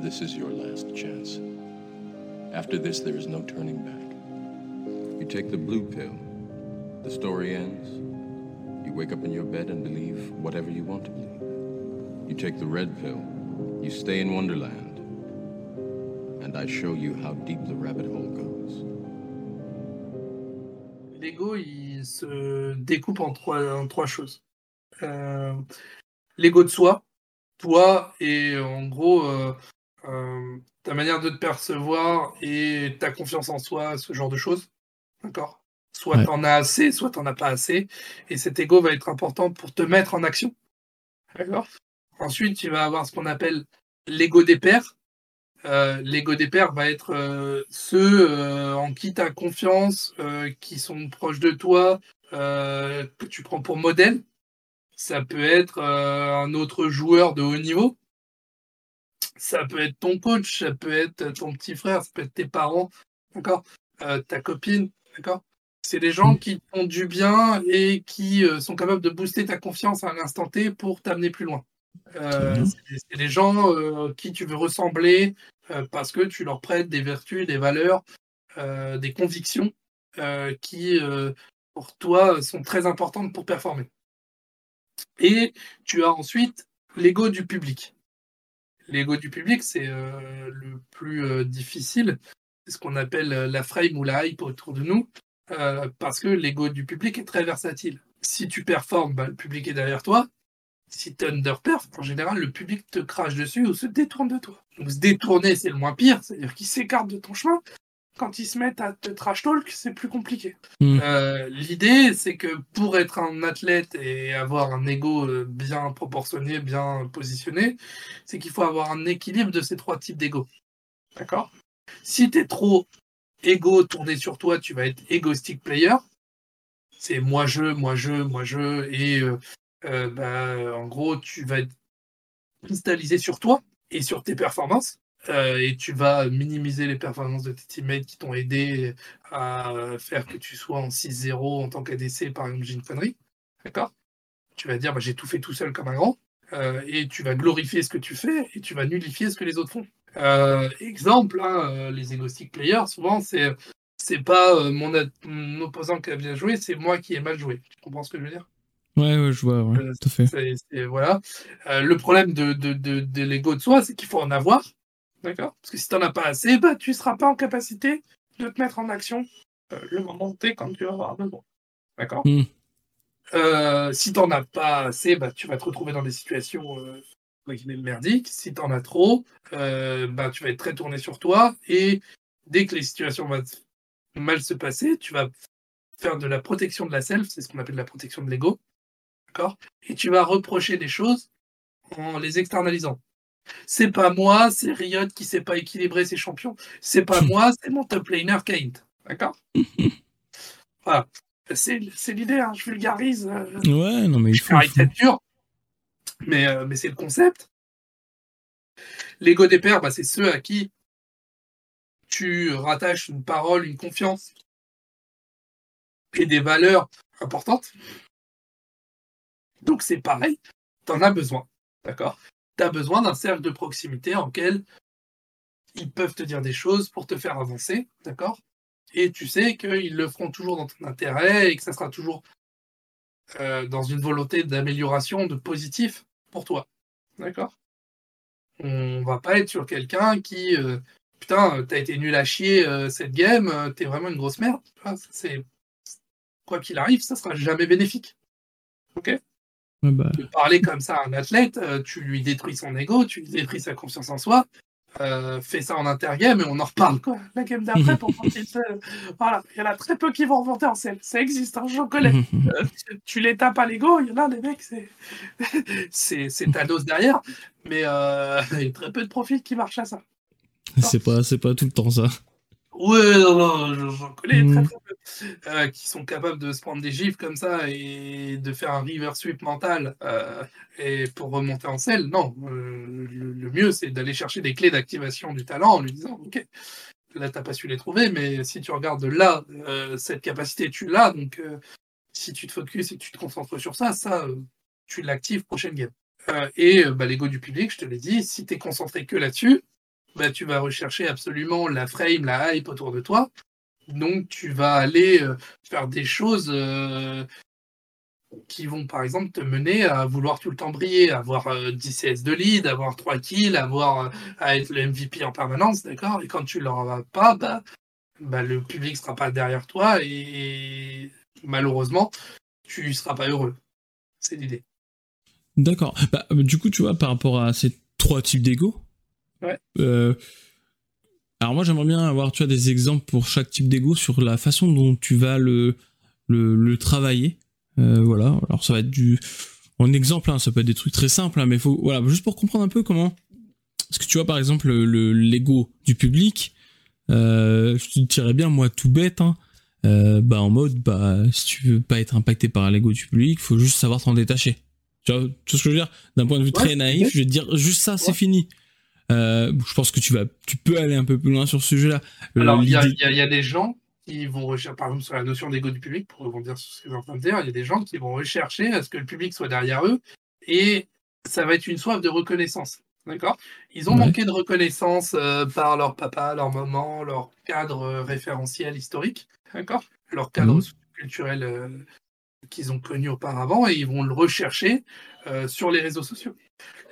this is your last chance. After this, there is no turning back. You take the blue pill, the story ends. You wake up in your bed and believe whatever you want to believe. You take the red pill, you stay in Wonderland, and I show you how deep the rabbit hole goes. L'ego, il se découpe en trois, en trois choses. Euh, L'ego de soi, toi et en gros euh, euh, ta manière de te percevoir et ta confiance en soi, ce genre de choses. D'accord? Soit Ouais. t'en as assez, soit t'en as pas assez. Et cet ego va être important pour te mettre en action. D'accord? Ensuite, tu vas avoir ce qu'on appelle l'ego des pairs. Euh, l'ego des pairs va être euh, ceux euh, en qui tu as confiance, qui sont proches de toi, que tu prends pour modèle. Ça peut être un autre joueur de haut niveau. Ça peut être ton coach, ça peut être ton petit frère, ça peut être tes parents, d'accord Euh, Ta copine, d'accord C'est des gens qui te font du bien et qui euh, sont capables de booster ta confiance à l'instant T pour t'amener plus loin. Euh, bien. c'est des gens qui tu veux ressembler parce que tu leur prêtes des vertus, des valeurs, des convictions qui, pour toi, sont très importantes pour performer. Et tu as ensuite l'ego du public. L'ego du public, c'est euh, le plus euh, difficile. C'est ce qu'on appelle euh, la frame ou la hype autour de nous, parce que l'ego du public est très versatile. Si tu performes, bah, le public est derrière toi. Si tu underperf, en général, le public te crache dessus ou se détourne de toi. Donc se détourner, c'est le moins pire, c'est-à-dire qu'il s'écarte de ton chemin. Quand ils se mettent à te trash talk, c'est plus compliqué. Mm. Euh, L'idée, c'est que pour être un athlète et avoir un ego euh, bien proportionné, bien positionné, c'est qu'il faut avoir un équilibre de ces trois types d'ego. D'accord? Si tu es trop égo tourné sur toi, tu vas être egoistic player. C'est moi je, moi je, moi je, et euh, euh, bah, en gros, tu vas être cristallisé sur toi et sur tes performances. Euh, et tu vas minimiser les performances de tes teammates qui t'ont aidé à faire que tu sois en 6-0 en tant qu'ADC, par exemple, j'ai une connerie. D'accord? Tu vas dire, bah, j'ai tout fait tout seul comme un grand. euh, et tu vas glorifier ce que tu fais et tu vas nullifier ce que les autres font. Euh, exemple, hein, les egoistic players, souvent, c'est c'est pas mon, opposant qui a bien joué, c'est moi qui ai mal joué. Tu comprends ce que je veux dire? Ouais, ouais, je vois, ouais, tout à fait. voilà. Le problème de, de, de, de l'ego de soi, c'est qu'il faut en avoir. D'accord Parce que si tu n'en as pas assez, bah, tu ne seras pas en capacité de te mettre en action euh, le moment T quand tu vas avoir besoin. D'accord Mm. Euh, Si tu n'en as pas assez, bah, tu vas te retrouver dans des situations euh, merdiques. Si tu en as trop, euh, bah, tu vas être très tourné sur toi. Et dès que les situations vont mal se passer, tu vas faire de la protection de la self, c'est ce qu'on appelle la protection de l'ego. D'accord Et tu vas reprocher des choses en les externalisant. C'est pas moi, c'est Riot qui sait pas équilibrer ses champions. C'est pas moi, c'est mon top laner Kaint. D'accord? Voilà. C'est c'est l'idée, hein, je vulgarise. euh, Ouais, non, mais il je faut. caricature, mais, euh, mais c'est le concept. L'ego des pairs, bah, c'est ceux à qui tu rattaches une parole, une confiance et des valeurs importantes. Donc c'est pareil, tu en as besoin. D'accord? Tu besoin d'un cercle de proximité en lequel ils peuvent te dire des choses pour te faire avancer. D'accord? Et tu sais qu'ils le feront toujours dans ton intérêt et que ça sera toujours euh, dans une volonté d'amélioration, de positif pour toi. D'accord? On va pas être sur quelqu'un qui, euh, putain, t'as été nul à chier euh, cette game, t'es vraiment une grosse merde. C'est quoi qu'il arrive, ça sera jamais bénéfique. Ok? Ouais, bah, de parler comme ça à un athlète, euh, tu lui détruis son ego, tu lui détruis sa confiance en soi. Euh, fais ça en intergame et on en reparle quoi. La game d'après pour c'est- Voilà, il y en a très peu qui vont remonter en selle. Ça existe, hein, j'en connais. Euh, tu- les tapes à l'ego, il y en a des mecs, c'est c'est ta dose derrière, mais euh, il y a très peu de profils qui marchent à ça. c'est pas, c'est pas tout le temps ça. Ouais, non, non, j'en- connais très très peu euh, qui sont capables de se prendre des gifs comme ça et de faire un river sweep mental euh, et pour remonter en selle. Non, euh, le, le mieux c'est d'aller chercher des clés d'activation du talent en lui disant ok, là t'as pas su les trouver, mais si tu regardes là, cette capacité tu l'as, donc si tu te focuses et que tu te concentres sur ça, ça tu l'actives prochaine game. Et bah, l'ego du public, je te l'ai dit, si tu es concentré que là-dessus, bah, tu vas rechercher absolument la frame, la hype autour de toi. Donc, tu vas aller euh, faire des choses euh, qui vont, par exemple, te mener à vouloir tout le temps briller, avoir euh, 10 CS de lead, avoir 3 kills, avoir euh, à être le MVP en permanence, d'accord? Et quand tu ne l'auras pas, bah, bah, le public sera pas derrière toi et malheureusement, tu seras pas heureux. C'est l'idée. D'accord. Bah, du coup, tu vois, par rapport à ces trois types d'ego, Ouais. euh, alors moi, j'aimerais bien avoir, tu vois, des exemples pour chaque type d'ego sur la façon dont tu vas le, le, le travailler. Euh, voilà. Alors ça va être du, en exemple, hein, ça peut être des trucs très simples, hein, mais faut, voilà, juste pour comprendre un peu comment. Parce que tu vois, par exemple, le l'ego du public, euh, je te dirais bien, moi, tout bête, hein, bah en mode, bah si tu veux pas être impacté par l'ego du public, faut juste savoir t'en détacher. Tu vois, vois ce que je veux dire? D'un point de vue Ouais, très naïf, je vais te dire juste ça, c'est fini. Euh, je pense que tu vas, tu peux aller un peu plus loin sur ce sujet-là. Euh, Alors, il y, a- y y des gens qui vont rechercher, par exemple, sur la notion d'ego du public, pour rebondir sur ce que en train de dire, il y a des gens qui vont rechercher à ce que le public soit derrière eux et ça va être une soif de reconnaissance. D'accord? Ils ont Ouais. manqué de reconnaissance euh, par leur papa, leur maman, leur cadre euh, référentiel historique, d'accord? Leur cadre Mhm. culturel qu'ils ont connu auparavant et ils vont le rechercher sur les réseaux sociaux.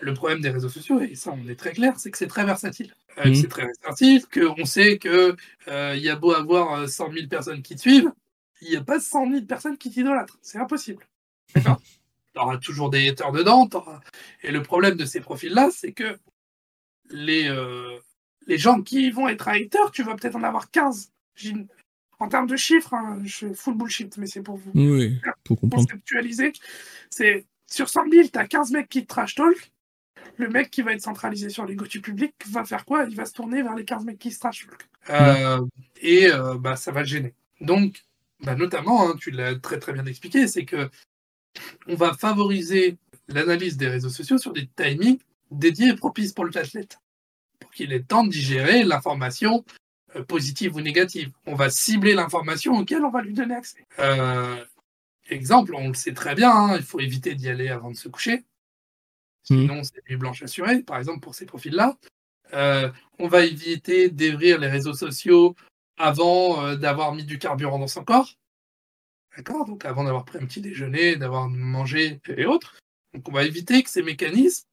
Le problème des réseaux sociaux, et ça on est très clair, c'est que c'est très versatile. Euh, Mhm. C'est très versatile, qu'on sait que euh, y a beau avoir euh, 100 000 personnes qui te suivent, il n'y a pas 100 000 personnes qui t'idolâtrent. C'est impossible. D'accord Tu auras toujours des haters dedans. t'auras- Et le problème de ces profils-là, c'est que les, euh, les gens qui vont être haters, tu vas peut-être en avoir 15. J'ai une- En termes de chiffres, hein, je fais full bullshit, mais c'est pour vous Oui, pour conceptualiser. C'est sur 100 000, tu as 15 mecs qui te trash talk. Le mec qui va être centralisé sur l'ego du public va faire quoi? Il va se tourner vers les 15 mecs qui se trash talk. Euh, et euh, bah, ça va le gêner. Donc, bah, notamment, hein, tu l'as très très bien expliqué, c'est que on va favoriser l'analyse des réseaux sociaux sur des timings dédiés et propices pour le athlète. Pour qu'il ait le temps de digérer l'information euh, positive ou négative. On va cibler l'information auquel on va lui donner accès. Exemple, on le sait très bien, hein, il faut éviter d'y aller avant de se coucher. Sinon, c'est nuit blanche assurée, par exemple, pour ces profils-là. Euh, on va éviter d'ouvrir les réseaux sociaux avant euh, d'avoir mis du carburant dans son corps. D'accord? Donc avant d'avoir pris un petit déjeuner, d'avoir mangé et autres. Donc on va éviter que ces mécanismes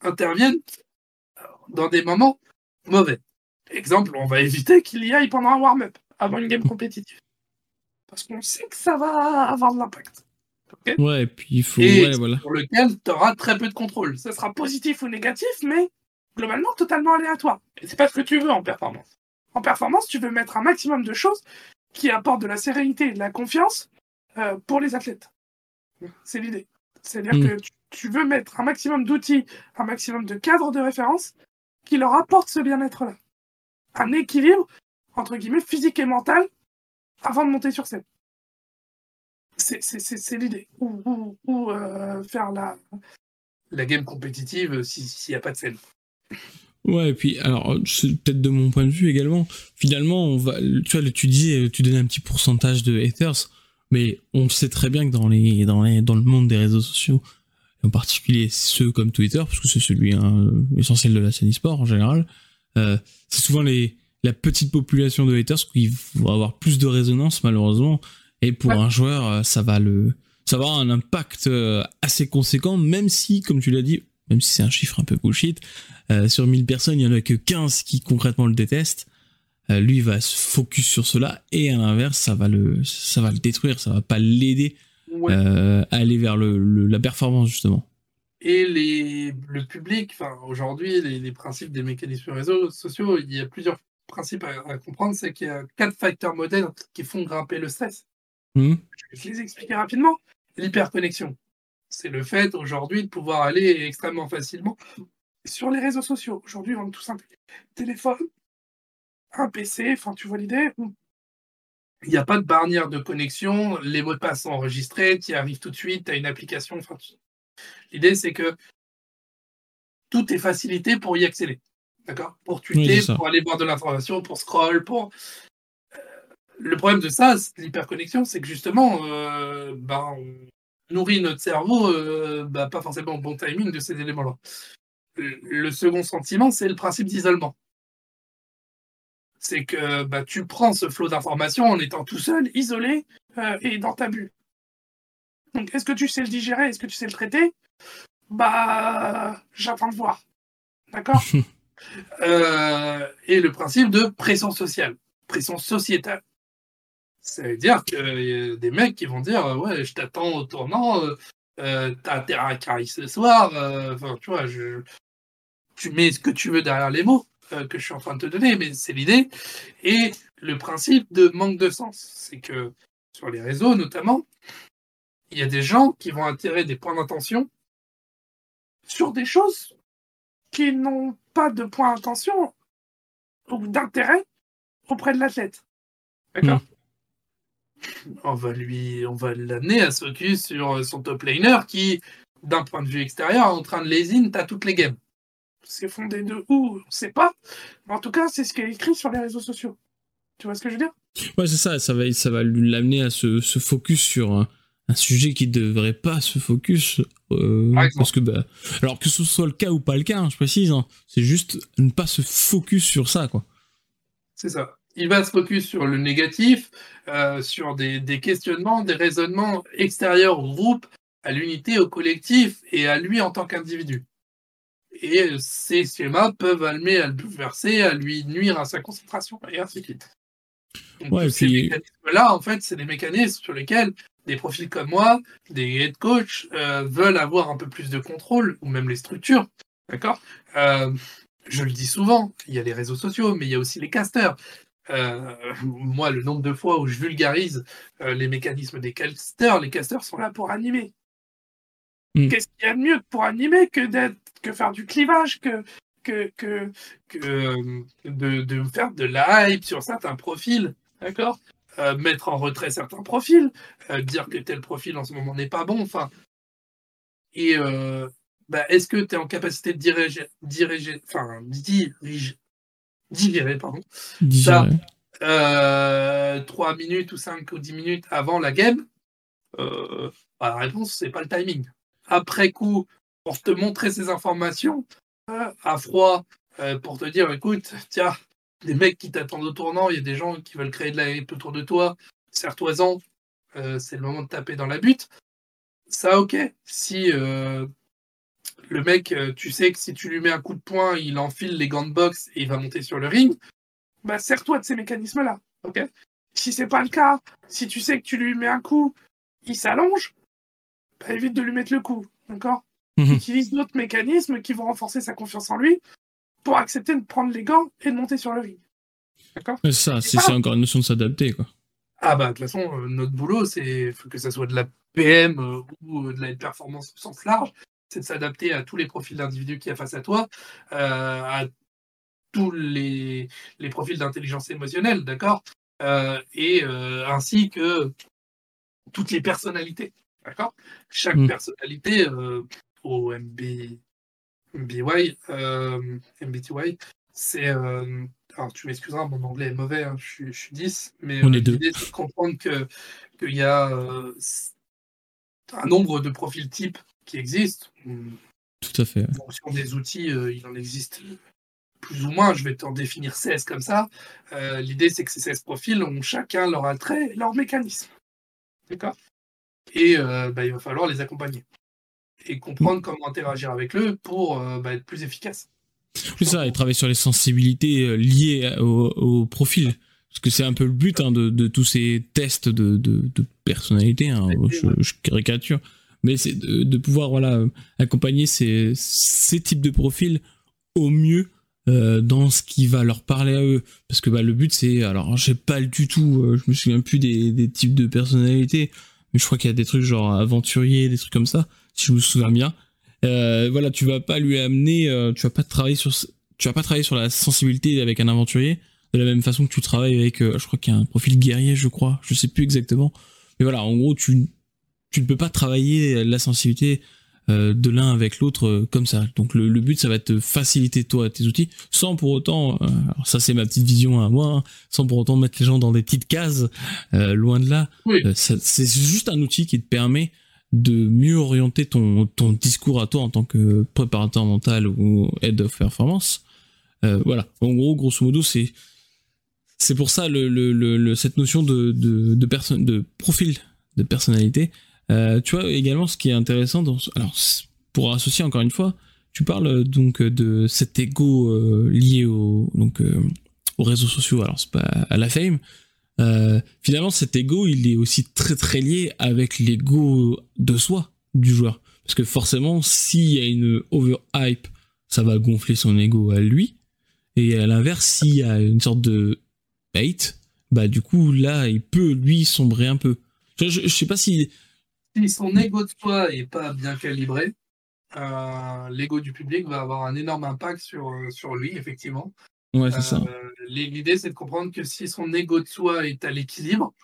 interviennent dans des moments mauvais. Exemple, on va éviter qu'il y aille pendant un warm-up, avant une game compétitive. Parce qu'on sait que ça va avoir de l'impact. Ouais, et puis il faut, Et ouais, voilà. sur lequel tu auras très peu de contrôle. Ça sera positif ou négatif, mais globalement totalement aléatoire. Et c'est pas ce que tu veux en performance. En performance, tu veux mettre un maximum de choses qui apportent de la sérénité et de la confiance euh, pour les athlètes. C'est l'idée. C'est-à-dire Mm. que tu, tu veux mettre un maximum d'outils, un maximum de cadres de référence qui leur apportent ce bien-être-là. Un équilibre, entre guillemets, physique et mental avant de monter sur scène. C'est- l'idée. Ou, euh, faire la, la game compétitive euh, si- s'il n'y a pas de scène. Ouais, et puis, alors, peut-être de mon point de vue également, finalement, on va, tu vois, tu disais, tu donnais un petit pourcentage de haters, mais on sait très bien que dans les, dans les, dans le monde des réseaux sociaux, en particulier ceux comme Twitter, parce que c'est celui hein, essentiel de la scène e-sport en général, euh, c'est souvent les, la petite population de haters qui vont avoir plus de résonance, malheureusement, et pour Ouais. un joueur, euh, ça va le, ça va avoir un impact euh, assez conséquent, même si, comme tu l'as dit, même si c'est un chiffre un peu bullshit, euh, sur 1000 personnes, il y en a que 15 qui concrètement le détestent. Euh, lui il va se focus sur cela et à l'inverse, ça va le, ça va le détruire, ça va pas l'aider Ouais. euh, à aller vers le, le- la performance justement. Et les, le public, enfin aujourd'hui, les, les principes des mécanismes réseaux sociaux, il y a plusieurs principes à, à comprendre. C'est qu'il y a quatre facteurs modèles qui font grimper le stress. Hmm Je vais les expliquer rapidement. L'hyperconnexion. C'est le fait aujourd'hui de pouvoir aller extrêmement facilement sur les réseaux sociaux. Aujourd'hui, on est tout simple. Téléphone, un PC, enfin tu vois l'idée. Il n'y a pas de barrière de connexion, les mots de passe sont enregistrés, tu y arrives tout de suite, tu as une application. Enfin, tu- L'idée, c'est que tout est facilité pour y accéder. D'accord? Pour tweeter, pour aller voir de l'information, pour scroll, pour. Le problème de ça, l'hyperconnexion, c'est que justement, euh, ben, on nourrit notre cerveau, euh, ben, pas forcément au bon timing de ces éléments-là. Le second sentiment, c'est le principe d'isolement. c'est que bah, tu prends ce flot d'informations en étant tout seul, isolé euh, et dans ta bulle. Donc, est-ce que tu sais le digérer? Est-ce que tu sais le traiter? Bah, j'attends de voir. D'accord? Et le principe de pression sociale, pression sociétale. Ça veut dire qu'il y a des mecs qui vont dire Ouais, je t'attends au tournant, euh, t'as intérêt à carry ce soir. Enfin, tu vois, je... tu mets ce que tu veux derrière les mots que je suis en train de te donner, mais c'est l'idée. Et le principe de manque de sens, c'est que sur les réseaux notamment, il y a des gens qui vont attirer des points d'attention sur des choses qui n'ont pas de point d'attention ou d'intérêt auprès de l'athlète. D'accord? On va lui, on va l'amener à se focus sur son top laner qui, d'un point de vue extérieur, est en train de lésine, t'as toutes les games. C'est fondé de où? On ne sait pas. Mais en tout cas, c'est ce qui est écrit sur les réseaux sociaux. Tu vois ce que je veux dire? Ouais, c'est ça. Ça va, ça va l'amener à se, se, focus sur un, un, sujet qui devrait pas se focus. Euh, parce que, bah, alors que ce soit le cas ou pas le cas, hein, je précise, hein, c'est juste ne pas se focus sur ça, quoi. C'est ça. Il va se focus sur le négatif, euh, sur des, des, questionnements, des raisonnements extérieurs au groupe, à l'unité, au collectif et à lui en tant qu'individu et ces schémas peuvent amener à le bouleverser, à lui nuire à sa concentration, et ainsi de suite. Donc, ouais, ces puis... mécanismes-là, en fait, c'est des mécanismes sur lesquels des profils comme moi, des head coach, euh, veulent avoir un peu plus de contrôle, ou même les structures. D'accord? Euh, Je le dis souvent, il y a les réseaux sociaux, mais il y a aussi les casters. Euh, moi, le nombre de fois où je vulgarise euh, les mécanismes des casters, les casters sont là pour animer. Mm. Qu'est-ce qu'il y a de mieux pour animer que d'être que faire du clivage, que, que, que, que euh, de, de, faire de la hype sur certains profils, d'accord? Euh, Mettre en retrait certains profils, dire que tel profil en ce moment n'est pas bon, enfin. Et bah, est-ce que tu es en capacité de diriger, diriger enfin, dirige, digérer, pardon, ça 3 minutes ou 5 ou 10 minutes avant la game bah, La réponse, c'est pas le timing. Après coup, pour te montrer ces informations euh, à froid, euh, pour te dire écoute, tiens, des mecs qui t'attendent au tournant, il y a des gens qui veulent créer de la hype autour de toi, serre-toi-en, euh, c'est le moment de taper dans la butte. Ça, ok. Si le mec, tu sais que si tu lui mets un coup de poing, il enfile les gants de boxe et il va monter sur le ring, bah sers-toi de ces mécanismes-là. ok? Si c'est pas le cas, si tu sais que tu lui mets un coup, il s'allonge, bah, évite de lui mettre le coup. D'accord? Mmh. utilise d'autres mécanismes qui vont renforcer sa confiance en lui pour accepter de prendre les gants et de monter sur le ring. D'accord? C'est ça, c'est pas... encore une notion de s'adapter, quoi. Ah bah de toute façon, euh, notre boulot, c'est que ça soit de la PM euh, ou euh, de la performance au sens large, c'est de s'adapter à tous les profils d'individus qui y a face à toi, euh, à tous les, les profils d'intelligence émotionnelle, d'accord Et ainsi que toutes les personnalités, d'accord Chaque mmh. personnalité au MB, MBY, euh, MBTY, c'est. Euh, alors, tu m'excuseras, mon anglais est mauvais, hein, je, suis 10, mais On est deux. l'idée, c'est de comprendre qu'il y a euh, un nombre de profils types qui existent. Tout à fait. En fonction des outils, il en existe plus ou moins, je vais t'en définir 16 comme ça. L'idée, c'est que ces 16 profils ont chacun leur attrait, leur mécanisme. D'accord? Et bah, il va falloir les accompagner et comprendre comment interagir avec eux pour euh, bah, être plus efficace. C'est ça, et travailler sur les sensibilités euh, liées au, au profil. Parce que c'est un peu le but hein, de, de, tous ces tests de, de, de personnalité, hein, je, je, caricature, mais c'est de, pouvoir voilà, accompagner ces, types de profils au mieux euh, dans ce qui va leur parler à eux. Parce que bah, le but c'est, alors je sais pas du tout, euh, je me souviens plus des, des types de personnalités, mais je crois qu'il y a des trucs genre aventurier, des trucs comme ça si je me souviens bien. Euh, voilà, tu vas pas lui amener, euh, tu vas pas travailler sur, tu vas pas travailler sur la sensibilité avec un aventurier de la même façon que tu travailles avec, euh, je crois qu'il y a un profil guerrier, je crois, je sais plus exactement. Mais voilà, en gros, tu, tu ne peux pas travailler la sensibilité euh, de l'un avec l'autre euh, comme ça. Donc le, le, but, ça va te faciliter toi tes outils, sans pour autant, euh, alors ça c'est ma petite vision à moi, hein, sans pour autant mettre les gens dans des petites cases, loin de là. Oui. c'est juste un outil qui te permet de mieux orienter ton, ton discours à toi en tant que préparateur mental ou head of performance. Euh, voilà. En gros, grosso modo, c'est c'est pour ça le, le, le, cette notion de, de, de, de profil de personnalité. Euh, tu vois également ce qui est intéressant, dans, alors pour associer encore une fois, tu parles donc de cet ego euh, lié au, donc, euh, aux réseaux sociaux, alors c'est pas à la fame. Euh, finalement, cet ego, il est aussi très très lié avec l'ego de soi du joueur. Parce que forcément, s'il y a une overhype, ça va gonfler son ego à lui. Et à l'inverse, s'il y a une sorte de hate, bah du coup, là, il peut, lui, sombrer un peu. Je, je, sais pas si... Si son ego de soi est pas bien calibré, euh, l'ego du public va avoir un énorme impact sur, euh, sur lui, effectivement. Ouais, c'est ça. Euh, l'idée, c'est de comprendre que si son ego de soi est à l'équilibre,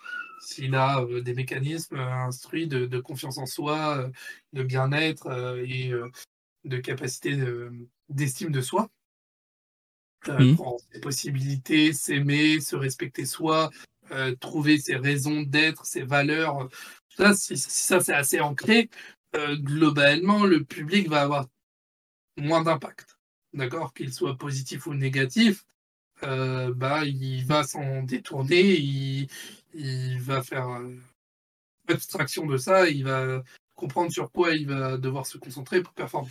s'il a euh, des mécanismes instruits de, de, confiance en soi, euh, de bien-être et de capacité d'estime de, soi, mmh. ses possibilités, s'aimer, se respecter soi, trouver ses raisons d'être, ses valeurs, ça, si, ça c'est assez ancré, globalement, le public va avoir moins d'impact d'accord, qu'il soit positif ou négatif, euh, bah, il va s'en détourner, il, il, va faire euh, abstraction de ça, il va comprendre sur quoi il va devoir se concentrer pour performer.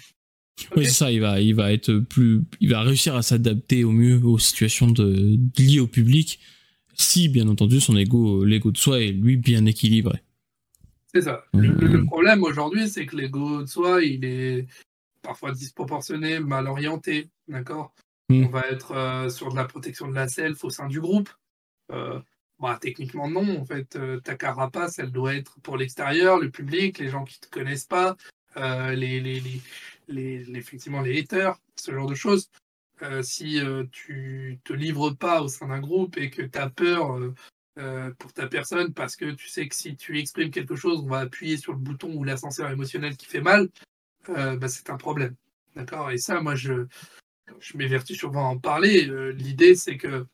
Okay. Oui, c'est ça, il va, il va être plus, il va réussir à s'adapter au mieux aux situations de, liées au public, si bien entendu son ego, l'ego de soi est lui bien équilibré. C'est ça. Le, le problème aujourd'hui, c'est que l'ego de soi, il est, parfois disproportionné, mal orienté, d'accord? Mmh. On va être euh, sur de la protection de la self au sein du groupe. Euh, bah, techniquement, non. En fait, euh, ta carapace, elle doit être pour l'extérieur, le public, les gens qui ne te connaissent pas, les, les, les, les, effectivement les haters, ce genre de choses. Si tu te livres pas au sein d'un groupe et que tu as peur pour ta personne parce que tu sais que si tu exprimes quelque chose, on va appuyer sur le bouton ou l'ascenseur émotionnel qui fait mal, euh, bah, c'est un problème. D'accord? Et ça, moi, je, je m'évertis souvent à en parler. Euh, L'idée, c'est que.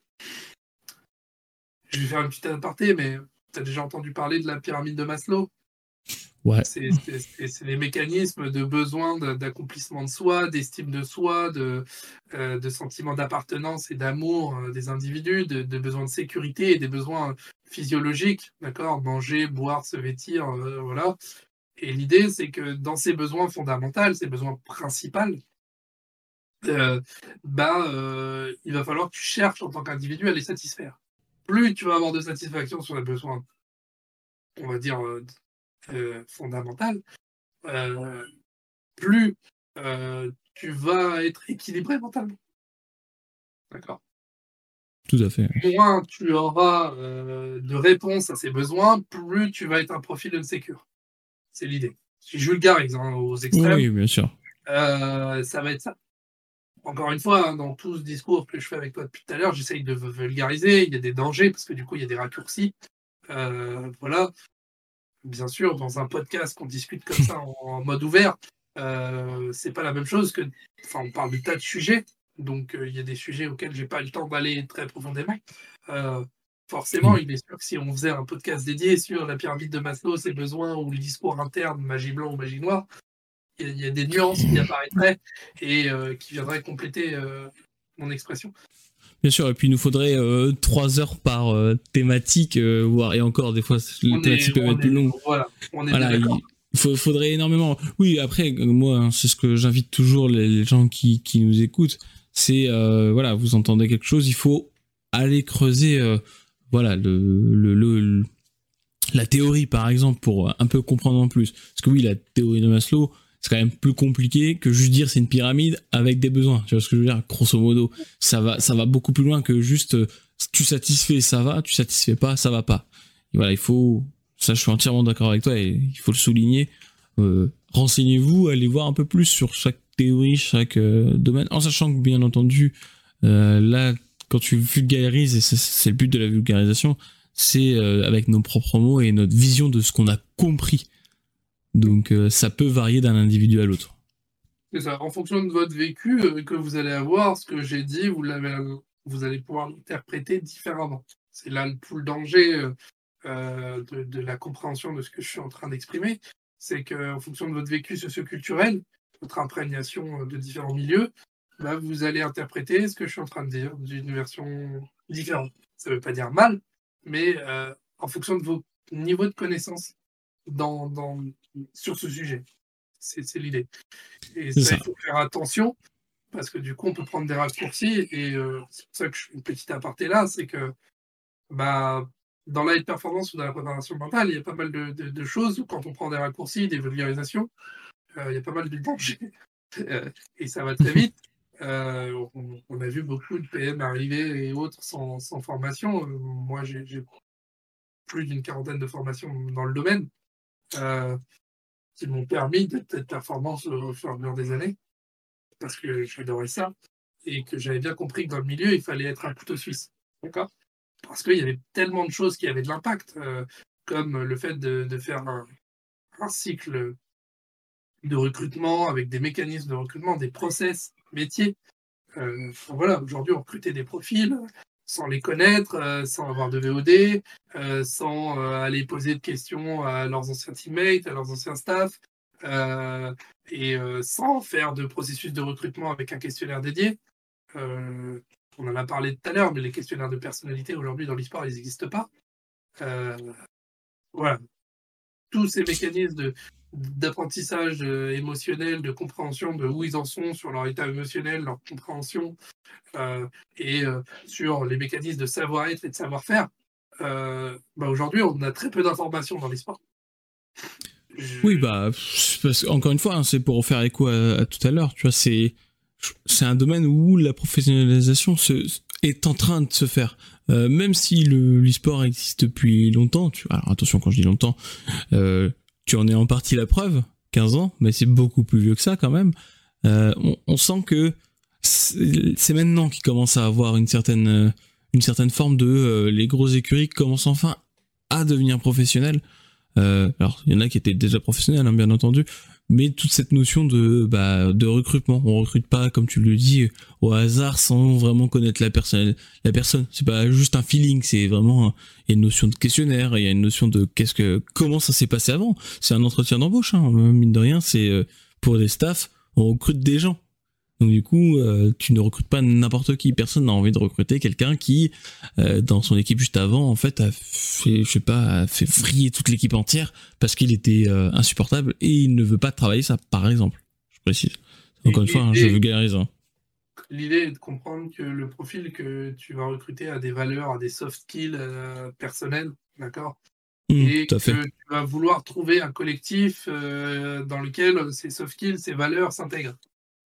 Je vais faire une petite aparté, mais tu as déjà entendu parler de la pyramide de Maslow? C'est les mécanismes de besoin d'accomplissement de soi, d'estime de soi, de, euh, sentiment d'appartenance et d'amour euh, des individus, de, besoins de sécurité et des besoins physiologiques, d'accord? Manger, boire, se vêtir, euh, voilà. Et l'idée, c'est que dans ces besoins fondamentaux, ces besoins principaux, euh, bah, il va falloir que tu cherches en tant qu'individu à les satisfaire. Plus tu vas avoir de satisfaction sur les besoins, on va dire, euh, fondamentaux, euh, plus euh, tu vas être équilibré mentalement. D'accord Tout à fait. Moins tu auras de réponses à ces besoins, plus tu vas être un profil insécure. C'est l'idée. Si je vulgarise hein, aux extrêmes, oui, bien sûr. Ça va être ça. Encore une fois, hein, dans tout ce discours que je fais avec toi depuis tout à l'heure, j'essaye de vulgariser. Il y a des dangers parce que du coup, il y a des raccourcis. Euh, voilà. Bien sûr, dans un podcast qu'on discute comme ça en, mode ouvert, euh, c'est pas la même chose que. Enfin, on parle de tas de sujets, donc euh, il y a des sujets auxquels j'ai pas eu le temps d'aller très profondément. Euh, forcément, il est sûr que si on faisait un podcast dédié sur la pyramide de Maslow, ses besoins ou le discours interne, magie blanc ou magie noire, il y, a des nuances qui apparaîtraient et euh, qui viendraient compléter mon expression. Bien sûr, et puis il nous faudrait euh, trois heures par euh, thématique, euh, voire et encore des fois les thématiques peuvent être plus longues. Voilà, on est Voilà, bien il, faudrait énormément. Oui, après, moi, hein, c'est ce que j'invite toujours les, les gens qui, qui nous écoutent. C'est euh, voilà, vous entendez quelque chose, il faut aller creuser, voilà, le, le, le- le- la théorie par exemple pour un peu comprendre en plus. Parce que oui, la théorie de Maslow, c'est quand même plus compliqué que juste dire c'est une pyramide avec des besoins. Tu vois ce que je veux dire? Grosso modo, ça va, ça va beaucoup plus loin que juste euh, tu satisfais, ça va, tu satisfais pas, ça va pas. Voilà, il faut, ça je suis entièrement d'accord avec toi et il faut le souligner. Euh, Renseignez-vous, allez voir un peu plus sur chaque théorie, chaque euh, domaine, en sachant que bien entendu, euh, là, quand tu vulgarises, et c'est- c'est le but de la vulgarisation, c'est euh, avec nos propres mots et notre vision de ce qu'on a compris. Donc euh, ça peut varier d'un individu à l'autre. C'est ça. En fonction de votre vécu euh, que vous allez avoir, ce que j'ai dit, vous, l'avez, vous allez pouvoir l'interpréter différemment. C'est là le, tout le danger euh, euh, de, la compréhension de ce que je suis en train d'exprimer. C'est qu'en fonction de votre vécu socioculturel, votre imprégnation euh, de différents milieux, bah, vous allez interpréter ce que je suis en train de dire d'une version différente. Ça ne veut pas dire mal, mais euh, en fonction de vos niveaux de connaissance dans, dans, sur ce sujet. C'est l'idée. Et ça, il faut faire attention, parce que du coup, on peut prendre des raccourcis, et euh, c'est pour ça que je fais une petite aparté là, c'est que bah, dans la performance ou dans la préparation mentale, il y a pas mal de, de, choses, quand on prend des raccourcis, des vulgarisations, euh, il y a pas mal de dangers, et ça va très vite. Euh, on, a vu beaucoup de PM arriver et autres sans, formation. Euh, moi, j'ai plus d'une quarantaine de formations dans le domaine euh, qui m'ont permis d'être performant au fur et à mesure des années parce que j'adorais ça et que j'avais bien compris que dans le milieu, il fallait être un couteau suisse. D'accord? Parce qu'il y avait tellement de choses qui avaient de l'impact, comme le fait de, faire un, cycle de recrutement avec des mécanismes de recrutement, des process métier. Euh, voilà, aujourd'hui, on recrutait des profils sans les connaître, euh, sans avoir de VOD, euh, sans aller poser de questions à leurs anciens teammates, à leurs anciens staffs, et sans faire de processus de recrutement avec un questionnaire dédié. on en a parlé tout à l'heure, mais les questionnaires de personnalité aujourd'hui dans l'histoire, ils n'existent pas. voilà. Tous ces mécanismes d'apprentissage euh, émotionnel, de compréhension de où ils en sont sur leur état émotionnel, leur compréhension euh, et euh, sur les mécanismes de savoir-être et de savoir-faire. bah aujourd'hui, on a très peu d'informations dans les sports. Oui, bah, parce, encore une fois, hein, c'est pour faire écho à, tout à l'heure, tu vois, c'est c'est un domaine où la professionnalisation se, est en train de se faire. même si le sport existe depuis longtemps, tu, alors attention quand je dis longtemps, tu en es en partie la preuve, 15 ans, mais c'est beaucoup plus vieux que ça quand même. Euh, on, sent que c'est maintenant qu'il commence à avoir une certaine, euh, une certaine forme de euh, les grosses écuries commencent enfin à devenir professionnels. alors il y en a qui étaient déjà professionnels, hein, bien entendu, mais toute cette notion de, bah, de recrutement. On recrute pas, comme tu le dis, au hasard sans vraiment connaître la personne. La personne, c'est pas juste un feeling, c'est vraiment il y a une notion de questionnaire, il y a une notion de qu'est-ce que comment ça s'est passé avant. C'est un entretien d'embauche, hein, mine de rien. C'est euh, pour les staffs, on recrute des gens. Donc du coup, euh, tu ne recrutes pas n'importe qui. Personne n'a envie de recruter quelqu'un qui, euh, dans son équipe juste avant, en fait, a fait, je sais pas, a fait frier toute l'équipe entière parce qu'il était euh, insupportable et il ne veut pas travailler ça, par exemple. Je précise. Encore une fois, hein, je vulgarise. Hein. L'idée est de comprendre que le profil que tu vas recruter a des valeurs, a des soft skills personnels, d'accord? Mmh, et que tu vas vouloir trouver un collectif dans lequel ces soft skills, ces valeurs s'intègrent.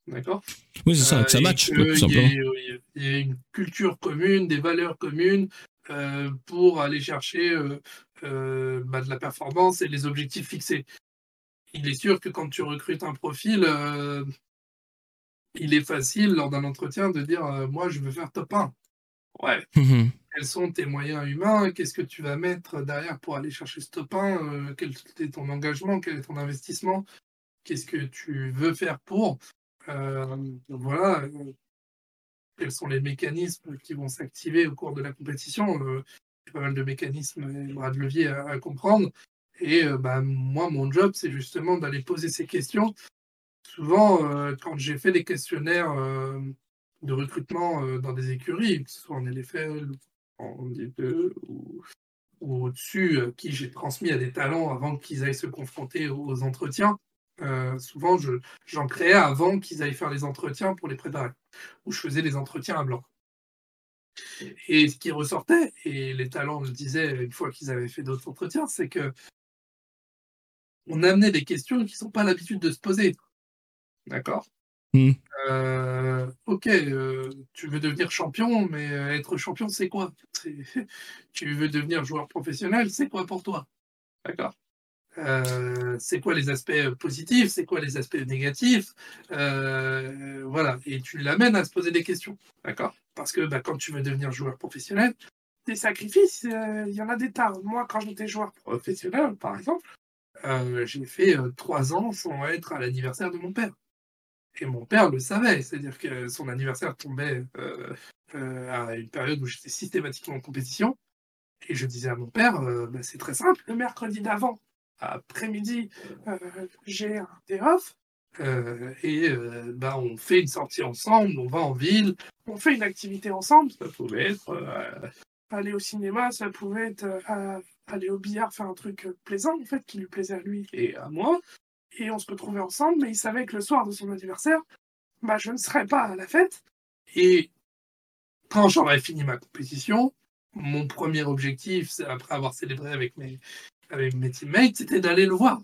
D'accord Oui, c'est ça, que ça euh, match. Il y, a une culture commune, des valeurs communes euh, pour aller chercher euh, bah, de la performance et les objectifs fixés. Il est sûr que quand tu recrutes un profil, il est facile lors d'un entretien de dire Moi, je veux faire top 1. Ouais. Mmh Quels sont tes moyens humains? Qu'est-ce que tu vas mettre derrière pour aller chercher ce top 1 Quel est ton engagement? Quel est ton investissement? Qu'est-ce que tu veux faire pour? Euh, voilà, euh, quels sont les mécanismes qui vont s'activer au cours de la compétition. Euh, il y a pas mal de mécanismes et bras de levier à, comprendre. Et bah, moi, mon job, c'est justement d'aller poser ces questions. Souvent, quand j'ai fait des questionnaires de recrutement dans des écuries, que ce soit en LFL, en D2 ou, au-dessus, qui j'ai transmis à des talents avant qu'ils aillent se confronter aux entretiens, euh, souvent, j'en créais avant qu'ils aillent faire les entretiens pour les préparer, où je faisais les entretiens à blanc. Et ce qui ressortait, et les talents le disaient une fois qu'ils avaient fait d'autres entretiens, c'est que on amenait des questions qui ne sont pas l'habitude de se poser. D'accord? Mmh. euh, Ok, euh, tu veux devenir champion, mais être champion, c'est quoi? Tu veux devenir joueur professionnel, c'est quoi pour toi? D'accord? Euh, c'est quoi les aspects positifs, c'est quoi les aspects négatifs, euh, voilà, et tu l'amènes à se poser des questions, d'accord? Parce que bah, quand tu veux devenir joueur professionnel, des sacrifices, euh, il y en a des tas. Moi, quand j'étais joueur professionnel, par exemple, j'ai fait trois ans sans être à l'anniversaire de mon père. Et mon père le savait, c'est-à-dire que son anniversaire tombait à une période où j'étais systématiquement en compétition. Et je disais à mon père, bah, c'est très simple, le mercredi d'avant, après-midi, euh, j'ai un day off. Euh, et euh, bah, on fait une sortie ensemble, on va en ville, on fait une activité ensemble. Ça pouvait être euh, aller au cinéma, ça pouvait être aller au billard, faire un truc plaisant en fait, qui lui plaisait à lui et à moi. Et on se retrouvait ensemble, mais il savait que le soir de son anniversaire, bah, je ne serais pas à la fête. Et quand j'aurais fini ma compétition, mon premier objectif, après avoir célébré avec mes, avec mes teammates, c'était d'aller le voir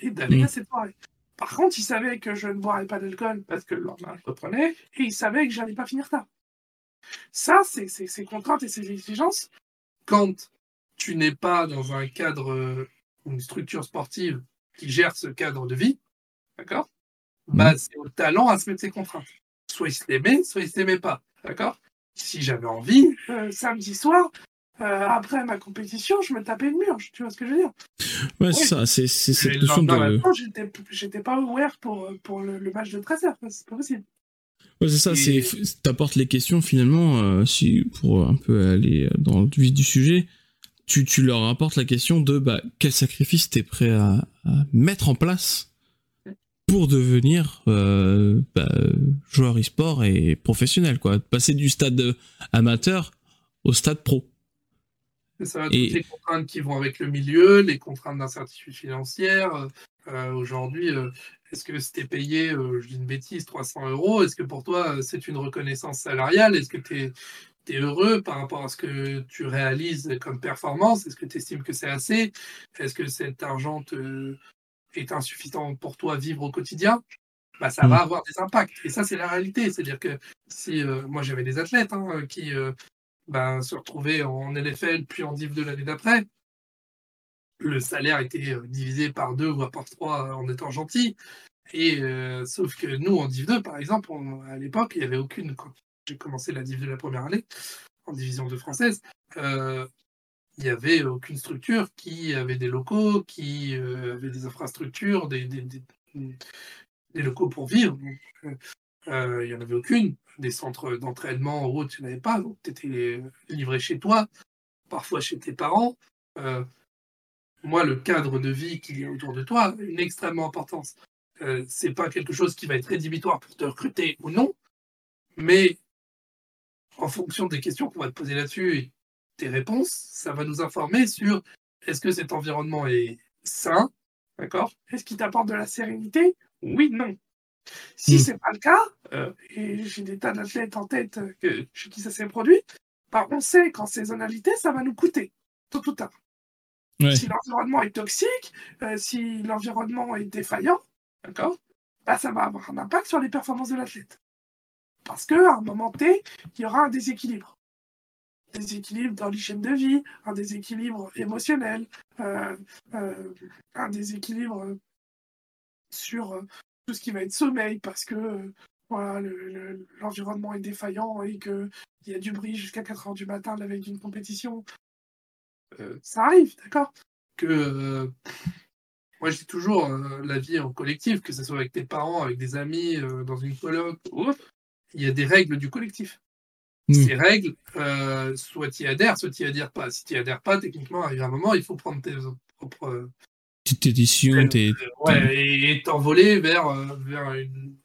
et d'aller mmh. à cette soirée. Par contre, il savait que je ne boirais pas d'alcool parce que le lendemain, je reprenais, et il savait que je n'allais pas finir tard. Ça, c'est ces contraintes et ces exigences. Quand tu n'es pas dans un cadre, euh, une structure sportive qui gère ce cadre de vie, d'accord? Bah, mmh. C'est au talent à se mettre ses contraintes. Soit il se l'aimait, soit il ne se pas, d'accord? Si j'avais envie, euh, samedi soir, euh, après ma compétition, je me tapais le mur, tu vois ce que je veux dire Ouais, c'est ça, c'est cette notion de... J'étais pas ouvert pour, pour le, match de 13 c'est pas possible. Ouais, c'est ça, c'est t'apportes les questions finalement, euh, si, pour un peu aller dans le vif du sujet, tu, tu leur apportes la question de bah, quel sacrifice t'es prêt à, mettre en place pour devenir euh, bah, joueur e-sport et professionnel, quoi. Passer du stade amateur au stade pro. Ça toutes les contraintes qui vont avec le milieu, les contraintes d'incertitude financière. Euh, aujourd'hui, euh, est-ce que c'était payé, euh, je dis une bêtise, 300 euros? Est-ce que pour toi, c'est une reconnaissance salariale? Est-ce que tu es, heureux par rapport à ce que tu réalises comme performance? Est-ce que tu estimes que c'est assez? Est-ce que cet argent est insuffisant pour toi vivre au quotidien? Bah, ça va mmh. avoir des impacts. Et ça, c'est la réalité. C'est-à-dire que si moi j'avais des athlètes hein, qui ben, se retrouver en LFL puis en Div 2 l'année d'après. Le salaire était euh, divisé par deux voire par trois euh, en étant gentil. Et euh, sauf que nous, en Div 2, par exemple, à l'époque, il n'y avait aucune. Quand j'ai commencé la Div 2 la première année, en division 2 française, il n'y avait aucune structure qui avait des locaux, qui avait des infrastructures, des, des, des, locaux pour vivre. il n'y en avait aucune des centres d'entraînement ou autre, tu n'avais pas, donc tu étais livré chez toi, parfois chez tes parents. Euh, moi, le cadre de vie qu'il y a autour de toi une extrêmement importance. Euh, c'est pas quelque chose qui va être rédhibitoire pour te recruter ou non, mais en fonction des questions qu'on va te poser là-dessus et tes réponses, ça va nous informer sur est-ce que cet environnement est sain, d'accord? Est-ce qu'il t'apporte de la sérénité? Oui, non. Si hmm. c'est pas le cas, euh, et j'ai des tas d'athlètes en tête euh, que, chez qui ça s'est produit, bah, on sait qu'en saisonnalité, ça va nous coûter, tôt ou tard. Si l'environnement est toxique, euh, si l'environnement est défaillant, d'accord, bah, ça va avoir un impact sur les performances de l'athlète. Parce qu'à un moment T, il y aura un déséquilibre. Un déséquilibre dans l'hygiène de vie, un déséquilibre émotionnel, un déséquilibre sur tout ce qui va être sommeil parce que voilà, l'environnement est défaillant et qu'il y a du bruit jusqu'à 4 heures du matin la veille d'une compétition. Euh, ça arrive, d'accord? Que euh, moi je dis toujours euh, la vie en collectif, que ce soit avec tes parents, avec des amis, dans une colloque ou autre, il y a des règles du collectif. Hmm. Ces règles, soit tu y adhères, soit tu y adhères pas. Si tu y adhères pas, techniquement, à un moment, il faut prendre tes propres t'es. Ouais, et t'envoler vers, euh, vers une,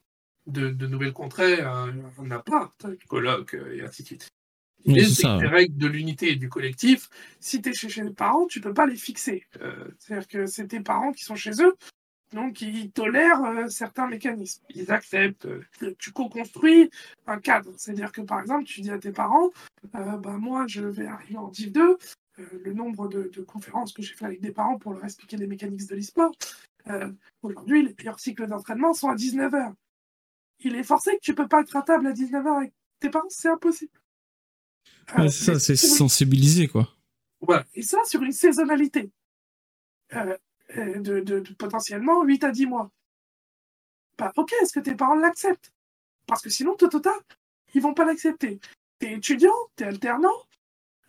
de, de, nouvelles contrées, un, un appart, un colloque, euh, et ainsi de suite. Les règles de l'unité et du collectif, si tu es chez, les parents, tu peux pas les fixer. Euh, c'est-à-dire que c'est tes parents qui sont chez eux, donc ils tolèrent certains mécanismes. Ils acceptent. tu co-construis un cadre. C'est-à-dire que par exemple, tu dis à tes parents, bah, moi je vais arriver en Div 2, euh, le nombre de, conférences que j'ai fait avec des parents pour leur expliquer les mécaniques de l'e-sport. Euh, aujourd'hui, les meilleurs cycles d'entraînement sont à 19h. Il est forcé que tu peux pas être à table à 19h avec tes parents, c'est impossible. c'est euh, ça, c'est sensibiliser, quoi. Voilà, et ça sur une saisonnalité de, potentiellement 8 à 10 mois. Bah, ok, est-ce que tes parents l'acceptent? Parce que sinon, tout au tard, ils vont pas l'accepter. T'es étudiant, t'es alternant, euh,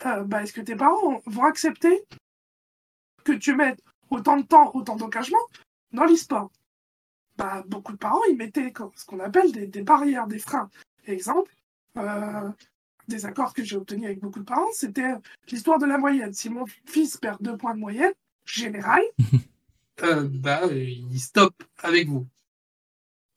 bah, est-ce que tes parents vont accepter que tu mettes autant de temps, autant d'engagement dans l'e-sport? Bah, Beaucoup de parents, ils mettaient ce qu'on appelle des, barrières, des freins. Exemple, euh, des accords que j'ai obtenus avec beaucoup de parents, c'était l'histoire de la moyenne. Si mon fils perd deux points de moyenne, général, euh, bah, il stoppe avec vous.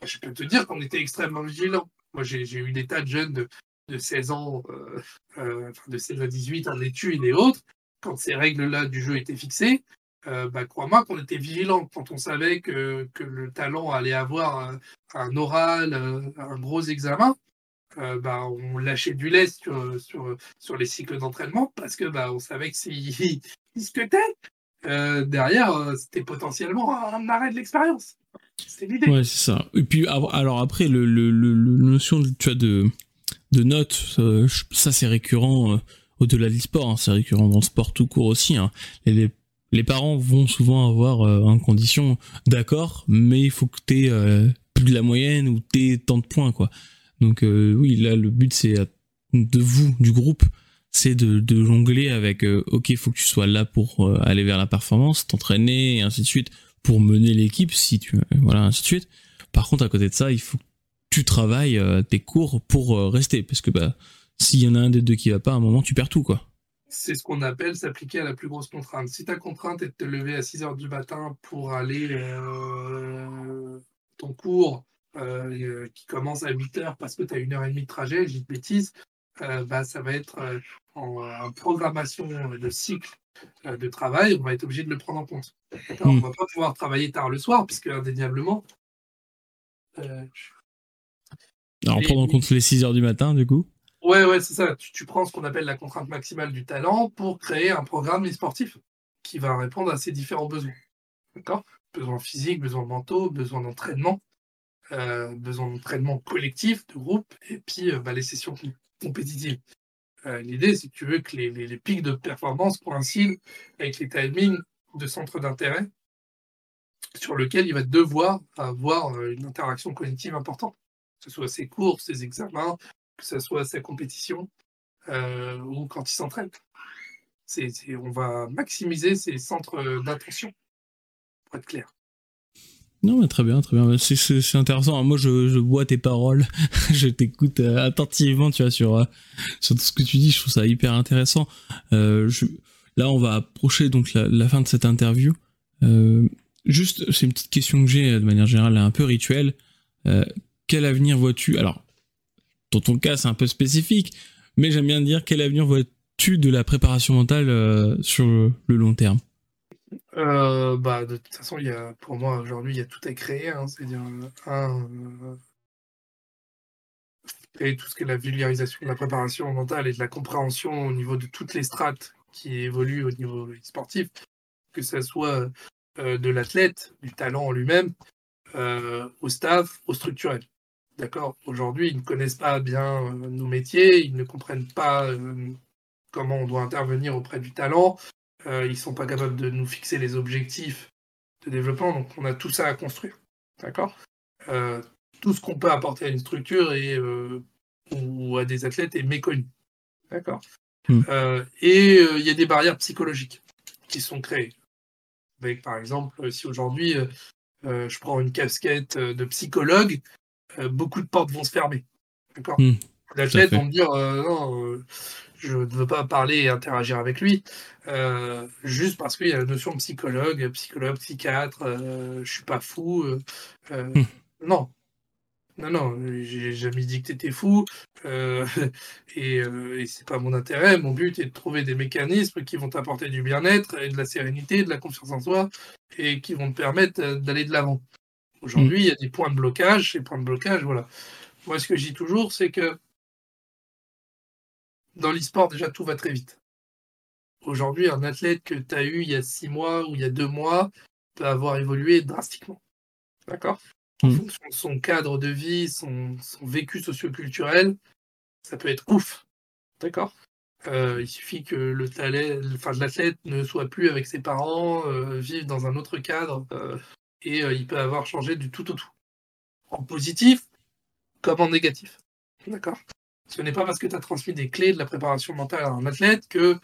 Je peux te dire qu'on était extrêmement vigilants. Moi, j'ai eu des tas de jeunes de, de 16 ans, euh, euh, de 16 à 18 en études et autres, quand ces règles-là du jeu étaient fixées, euh, bah, crois-moi qu'on était vigilants quand on savait que, que, le talent allait avoir un, oral, un gros examen. bah, on lâchait du lait sur, sur, les cycles d'entraînement parce que bah, on savait que s'il se cutait, derrière, c'était potentiellement un arrêt de l'expérience. C'est l'idée. Ouais, c'est ça. Et puis, alors après, le, le, le, notion tu de, de notes, euh, ça c'est récurrent euh, au-delà de l'e-sport, hein, c'est récurrent dans le sport tout court aussi. Hein. Les, les, parents vont souvent avoir euh, condition d'accord, mais il faut que tu aies plus de la moyenne ou tu tant de points. quoi. Donc oui, là le but c'est de vous, du groupe, c'est de, de, jongler avec ok, il faut que tu sois là pour aller vers la performance, t'entraîner et ainsi de suite pour mener l'équipe, si tu voilà ainsi de suite. Par contre, à côté de ça, il faut que tu travailles euh, tes cours pour euh, rester. Parce que bah, s'il y en a un des deux qui va pas, à un moment, tu perds tout. quoi. C'est ce qu'on appelle s'appliquer à la plus grosse contrainte. Si ta contrainte est de te lever à 6 heures du matin pour aller euh, ton cours qui commence à 8 heures parce que tu as une heure et demie de trajet, j'ai de bêtises, bah, ça va être en, programmation de cycle de travail, on va être obligé de le prendre en compte. On On hmm. va pas pouvoir travailler tard le soir, puisque indéniablement, alors, prendre en compte les 6 heures du matin, du coup Ouais, ouais, c'est ça. Tu, prends ce qu'on appelle la contrainte maximale du talent pour créer un programme sportif qui va répondre à ces différents besoins. D'accord? Besoins physiques, besoins mentaux, besoins d'entraînement, euh, besoins d'entraînement collectif, de groupe, et puis euh, bah, les sessions compétitives. Euh, l'idée, c'est que tu veux que les, les, pics de performance coïncident avec les timings de centre d'intérêt sur lequel il va devoir avoir une interaction cognitive importante ce soit ses cours, ses examens, que ce soit sa compétition euh, ou quand il s'entraîne. on va maximiser ses centres d'attention, pour être clair. Non, mais très bien, très bien. C'est intéressant. Moi, je, je bois tes paroles. je t'écoute euh, attentivement, tu vois, sur, euh, tout ce que tu dis. Je trouve ça hyper intéressant. là, on va approcher donc la, fin de cette interview. juste, c'est une petite question que j'ai de manière générale, un peu rituelle quel avenir vois-tu? Alors, dans ton cas, c'est un peu spécifique, mais j'aime bien dire quel avenir vois-tu de la préparation mentale euh, sur le, long terme? Euh, bah, de toute façon, y a, pour moi, aujourd'hui, il y a tout à créer. Hein. C'est-à-dire, un, et tout ce qui est la vulgarisation de la préparation mentale et de la compréhension au niveau de toutes les strates qui évoluent au niveau sportif, que ce soit euh, de l'athlète, du talent en lui-même, au staff, au structurel. D'accord Aujourd'hui, ils ne connaissent pas bien euh, nos métiers, ils ne comprennent pas euh, comment on doit intervenir auprès du talent, euh, ils ne sont pas capables de nous fixer les objectifs de développement, donc on a tout ça à construire. D'accord Tout ce qu'on peut apporter à une structure et, ou à des athlètes est méconnu. D'accord hmm. Et il y a des barrières psychologiques qui sont créées. Avec, par exemple, si aujourd'hui je prends une casquette de psychologue, beaucoup de portes vont se fermer. D'accord mmh, L'athlète vont me dire euh, non, euh, je ne veux pas parler et interagir avec lui, juste parce qu'il y a la notion de psychologue, psychologue, psychiatre, je suis pas fou. Mmh. Non. Non, non, j'ai jamais dit que tu étais fou, et, et c'est pas mon intérêt. Mon but est de trouver des mécanismes qui vont t'apporter du bien-être et de la sérénité, de la confiance en soi, et qui vont te permettre d'aller de l'avant. Aujourd'hui, il y a des points de blocage. Ces points de blocage, voilà. Moi, ce que je dis toujours, c'est que dans l'e-sport, déjà, tout va très vite. Aujourd'hui, un athlète que tu as eu il y a six mois ou il y a deux mois peut avoir évolué drastiquement. D'accord? En mm. fonction de son cadre de vie, son, vécu socioculturel, ça peut être ouf. D'accord? Euh, il suffit que le talent, enfin, l'athlète ne soit plus avec ses parents, euh, vive dans un autre cadre, euh, et euh, il peut avoir changé du tout au tout. En positif comme en négatif. D'accord? Ce n'est pas parce que tu as transmis des clés de la préparation mentale à un athlète que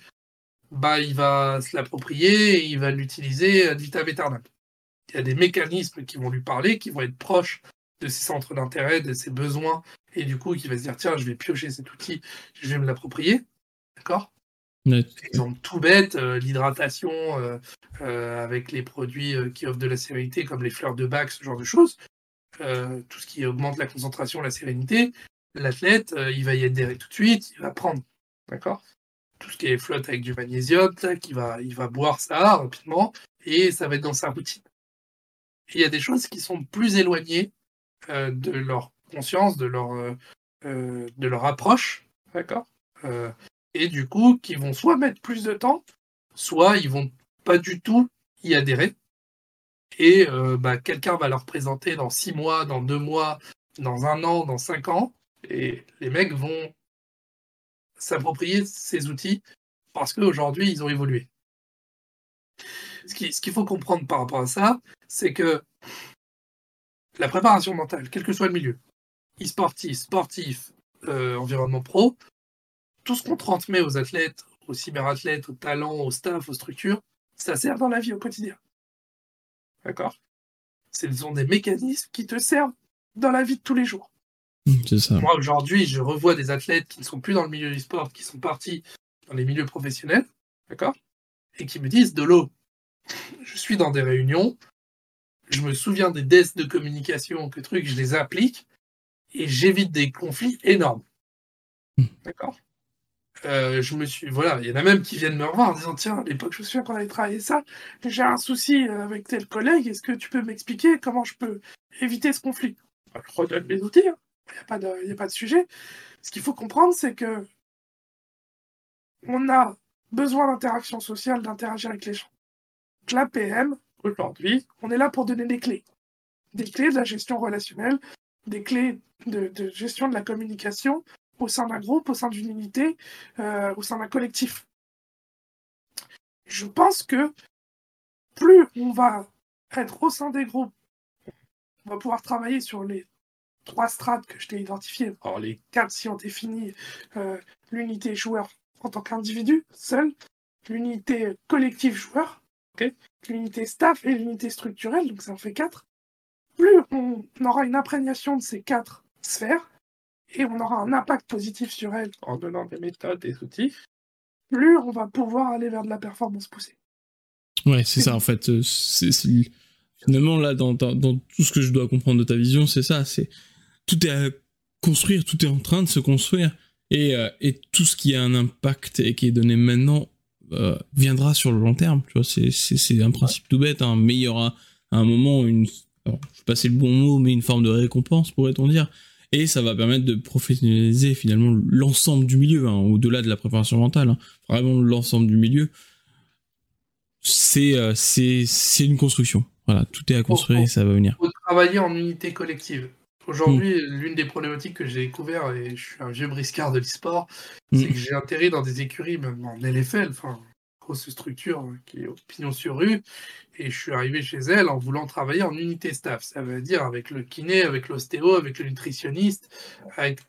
bah, il va se l'approprier et il va l'utiliser ad vitam aeternam. Il y a des mécanismes qui vont lui parler, qui vont être proches de ses centres d'intérêt, de ses besoins, et du coup, qui va se dire tiens, je vais piocher cet outil, je vais me l'approprier. D'accord? Exemple tout bête, euh, l'hydratation euh, euh, avec les produits qui offrent de la sérénité comme les fleurs de bac, ce genre de choses. tout ce qui augmente la concentration, la sérénité, l'athlète, il va y adhérer tout de suite, il va prendre. D'accord? Tout ce qui est flotte avec du magnésium, il va, il va boire ça rapidement et ça va être dans sa routine. Il y a des choses qui sont plus éloignées de leur conscience, de leur, de leur approche, d'accord? Et du coup, qui vont soit mettre plus de temps, soit ils vont pas du tout y adhérer. Et euh, bah, quelqu'un va leur présenter dans six mois, dans deux mois, dans un an, dans cinq ans, et les mecs vont s'approprier ces outils parce qu'aujourd'hui, ils ont évolué. Ce qui- ce qu'il faut comprendre par rapport à ça, c'est que la préparation mentale, quel que soit le milieu, e-sportif, sportif, euh, environnement pro, tout ce qu'on transmet aux athlètes, aux cyberathlètes, aux talents, au staff, aux structures, ça sert dans la vie au quotidien. D'accord? Ce sont des mécanismes qui te servent dans la vie de tous les jours. Mmh, C'est ça. Moi, aujourd'hui, je revois des athlètes qui ne sont plus dans le milieu du sport, qui sont partis dans les milieux professionnels, d'accord? Et qui me disent De l'eau, je suis dans des réunions, je me souviens des desks de communication, que trucs, je les applique, et j'évite des conflits énormes. Hmm. D'accord? Euh, je me suis voilà, il y en a même qui viennent me revoir en disant tiens, à l'époque, je me souviens qu'on avait travaillé ça, j'ai un souci euh, avec tel collègue, est-ce que tu peux m'expliquer comment je peux éviter ce conflit? Je redonne mes outils, hein. il n'y a, pas de- a pas de sujet. Ce qu'il faut comprendre, c'est que on a besoin d'interaction sociale, d'interagir avec les gens. Donc, la PM, aujourd'hui, on est là pour donner des clés. Des clés de la gestion relationnelle, des clés de gestion de la communication au sein d'un groupe, au sein d'une unité, euh, au sein d'un collectif. Je pense que plus on va être au sein des groupes, on va pouvoir travailler sur les trois strates que je t'ai identifiées. Alors les quatre si on définit euh, l'unité joueur en tant qu'individu seul, l'unité collectif joueur, l'unité staff et l'unité structurelle, donc ça en fait quatre. Plus on aura une imprégnation de ces quatre sphères et on aura un impact positif sur elles en donnant des méthodes, des outils, plus on va pouvoir aller vers de la performance poussée. Ouais, c'est ça en fait. euh, Finalement, là, dans, tout ce que je dois comprendre de ta vision, c'est ça. C'est tout est à construire, tout est en train de se construire, et, euh, tout ce qui a un impact et qui est donné maintenant euh, viendra sur le long terme. C'est un principe tout bête. Hein, mais il y aura à un moment une, alors, je vais passer le bon mot, mais une forme de récompense, pourrait-on dire. Et ça va permettre de professionnaliser finalement l'ensemble du milieu, hein, au-delà de la préparation mentale, hein, vraiment l'ensemble du milieu c'est euh, c'est c'est une construction. Voilà, tout est à construire et ça va venir. Il faut travailler en unité collective. Aujourd'hui, l'une des problématiques que j'ai découvert, et je suis un vieux briscard de l'e-sport, c'est Mm. que j'ai atterri dans des écuries, même en LFL, enfin, grosse structure hein, qui est au pignon sur rue, et je suis arrivé chez elle en voulant travailler en unité staff. Ça veut dire avec le kiné, avec l'ostéo, avec le nutritionniste, avec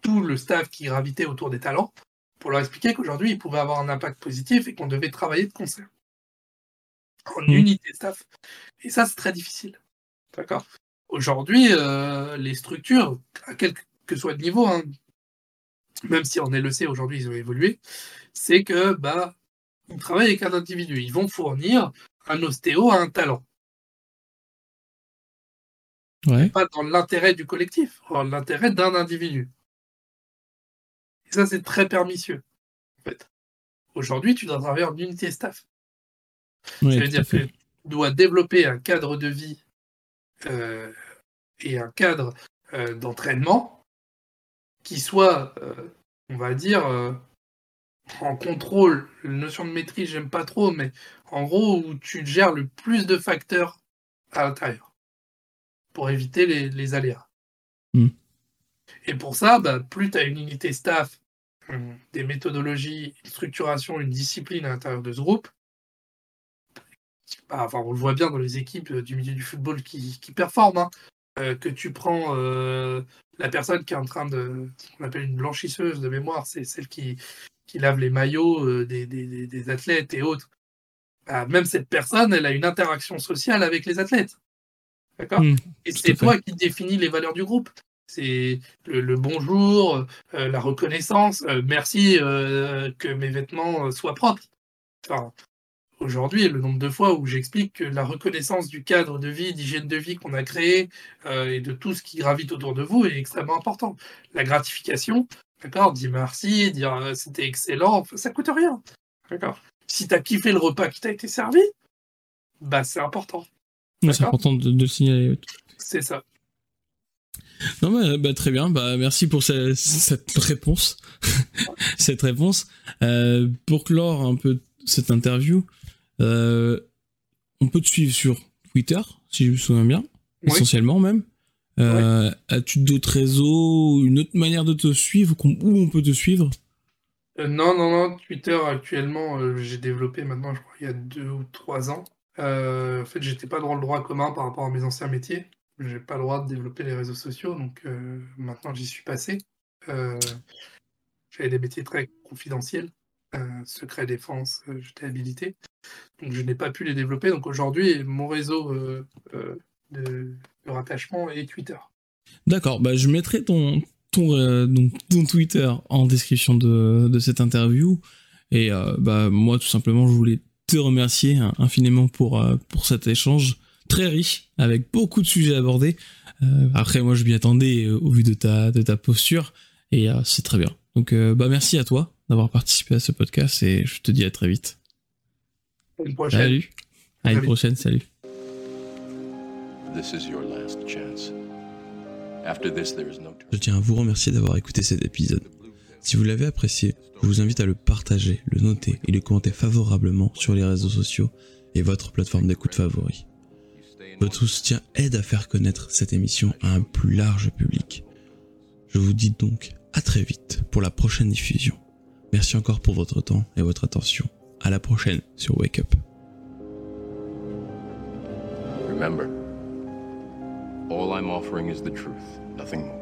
tout le staff qui gravitait autour des talents, pour leur expliquer qu'aujourd'hui, ils pouvaient avoir un impact positif et qu'on devait travailler de concert. En Mm. unité staff. Et ça, c'est très difficile. D'accord? Aujourd'hui, euh, les structures, à quel que soit le niveau, hein, même si en LEC aujourd'hui ils ont évolué, c'est que bah ils travaillent avec un individu. Ils vont fournir un ostéo à un talent. Ouais. Pas dans l'intérêt du collectif, dans l'intérêt d'un individu. Et ça, c'est très pernicieux. En fait. Aujourd'hui, tu dois travailler en unité staff. ouais Ça veut tout à dire que tu dois développer un cadre de vie euh, et un cadre euh, d'entraînement qui soit, euh, on va dire, en contrôle. La notion de maîtrise, j'aime pas trop, mais en gros, où tu gères le plus de facteurs à l'intérieur pour éviter les, les aléas. Hmm. Et pour ça, bah, plus tu as une unité staff, hum, des méthodologies, une structuration, une discipline à l'intérieur de ce groupe, bah, enfin, on le voit bien dans les équipes euh, du milieu du football qui, qui performent, hein. Euh, que tu prends euh, la personne qui est en train de, ce qu'on appelle une blanchisseuse de mémoire, c'est celle qui, qui lave les maillots euh, des, des- des- athlètes et autres. Bah, même cette personne, elle a une interaction sociale avec les athlètes. D'accord? Mm, Et c'est toi qui définis les valeurs du groupe. C'est le, le bonjour, euh, la reconnaissance, euh, merci euh, que mes vêtements soient propres. Enfin, aujourd'hui, le nombre de fois où j'explique que la reconnaissance du cadre de vie, d'hygiène de vie qu'on a créé et de tout ce qui gravite autour de vous est extrêmement important. La gratification, d'accord, dire merci, dire euh, c'était excellent, ça coûte rien. D'accord. Si tu as kiffé le repas qui t'a été servi, bah c'est important. C'est important de, de, le signaler. C'est ça. Non, bah, bah, très bien. Bah, merci pour cette, cette réponse. cette réponse. Euh, pour clore un peu cette interview, euh, on peut te suivre sur Twitter, si je me souviens bien, oui. essentiellement même. Euh, ouais. As-tu d'autres réseaux, une autre manière de te suivre, où on peut te suivre? Euh, Non, non, non. Twitter, actuellement, euh, j'ai développé maintenant, je crois, il y a deux ou trois ans. En fait, j'étais pas dans le droit commun par rapport à mes anciens métiers. J'ai pas le droit de développer les réseaux sociaux, donc maintenant j'y suis passé. J'avais des métiers très confidentiels. Secret défense, j'étais habilité. Donc je n'ai pas pu les développer. Donc aujourd'hui, mon réseau de, de, rattachement est Twitter. D'accord, bah, je mettrai ton, ton, donc, ton Twitter en description de, de cette interview. Et bah, moi, tout simplement, je voulais te remercier infiniment pour, pour cet échange très riche, avec beaucoup de sujets abordés. après, moi, je m'y attendais au vu de ta, de ta posture. Et c'est très bien. Donc, bah, merci à toi d'avoir participé à ce podcast et je te dis à très vite. À une prochaine. Salut. À une prochaine, salut. Je tiens à vous remercier d'avoir écouté cet épisode. Si vous l'avez apprécié, je vous invite à le partager, le noter et le commenter favorablement sur les réseaux sociaux et votre plateforme d'écoute favori. Votre soutien aide à faire connaître cette émission à un plus large public. Je vous dis donc à très vite pour la prochaine diffusion. Merci encore pour votre temps et votre attention. À la prochaine sur Wake Up. Remember, all I'm offering is the truth, nothing more.